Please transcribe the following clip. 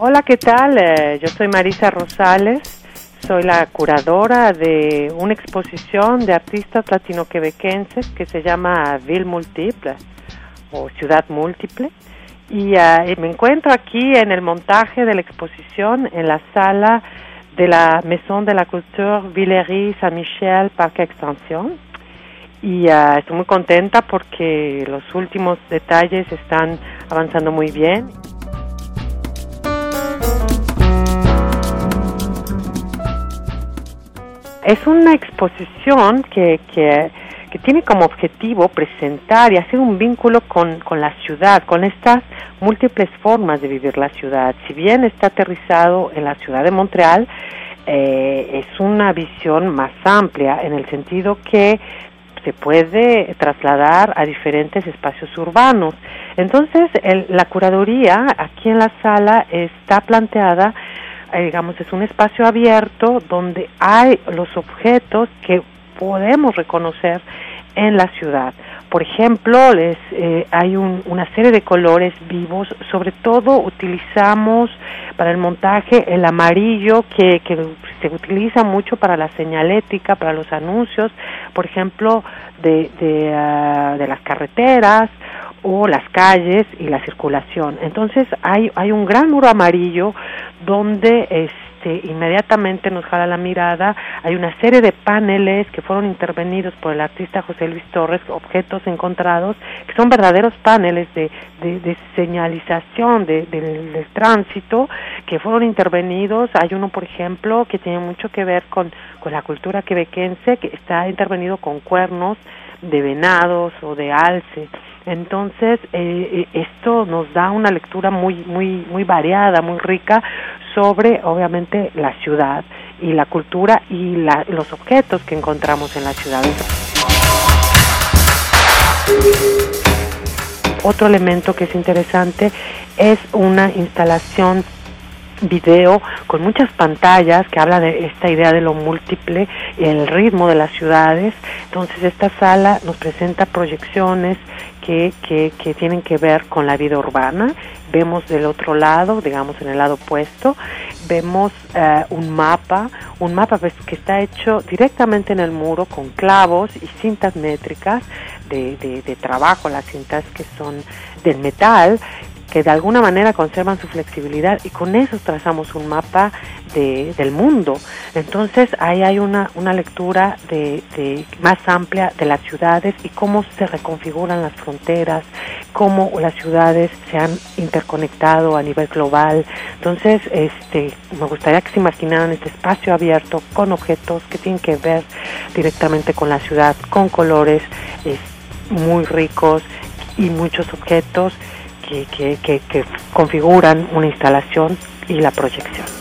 Hola, ¿qué tal? Eh, yo soy Marisa Rosales, soy la curadora de una exposición de artistas latino-quebequenses que se llama Ville Multiple o Ciudad Múltiple. Y eh, me encuentro aquí en el montaje de la exposición en la sala de la Maison de la Culture Villery Saint-Michel Parque Extension. Y eh, estoy muy contenta porque los últimos detalles están avanzando muy bien. Es una exposición que, que, tiene como objetivo presentar y hacer un vínculo con, con la ciudad, con estas múltiples formas de vivir la ciudad. Si bien está aterrizado en la ciudad de Montreal, eh, es una visión más amplia en el sentido que se puede trasladar a diferentes espacios urbanos. Entonces, la curaduría aquí en la sala está planteada eh, digamos, es un espacio abierto donde hay los objetos que podemos reconocer en la ciudad. Por ejemplo, les, eh, hay una serie de colores vivos, sobre todo utilizamos para el montaje el amarillo que, que se utiliza mucho para la señalética, para los anuncios, por ejemplo, de, de, ah, de las carreteras o las calles y la circulación. Entonces hay, hay un gran muro amarillo donde este, inmediatamente nos jala la mirada. Hay una serie de paneles que fueron intervenidos por el artista José Luis Torres, objetos encontrados, que son verdaderos paneles de, de, señalización de, del tránsito que fueron intervenidos. Hay uno, por ejemplo, que tiene mucho que ver con, con la cultura quebequense, que está intervenido con cuernos de venados o de alce. Entonces, eh, eh, esto nos da una lectura muy, muy, muy variada, muy rica sobre, obviamente, la ciudad y la cultura y los objetos que encontramos en la ciudad. Otro elemento que es interesante es una instalación video con muchas pantallas que habla de esta idea de lo múltiple y el ritmo de las ciudades. Entonces esta sala nos presenta proyecciones que, que, que tienen que ver con la vida urbana. Vemos del otro lado, digamos en el lado opuesto, vemos eh, un mapa, un mapa pues, que está hecho directamente en el muro con clavos y cintas métricas de, de, de trabajo, las cintas que son del metal que de alguna manera conservan su flexibilidad y con eso trazamos un mapa de, del mundo. Entonces ahí hay una, una lectura de, de, más amplia de las ciudades y cómo se reconfiguran las fronteras, cómo las ciudades se han interconectado a nivel global. Entonces este, me gustaría que se imaginaran este espacio abierto con objetos que tienen que ver directamente con la ciudad, con colores muy ricos y muchos objetos que, que, que, configuran una instalación y la proyección.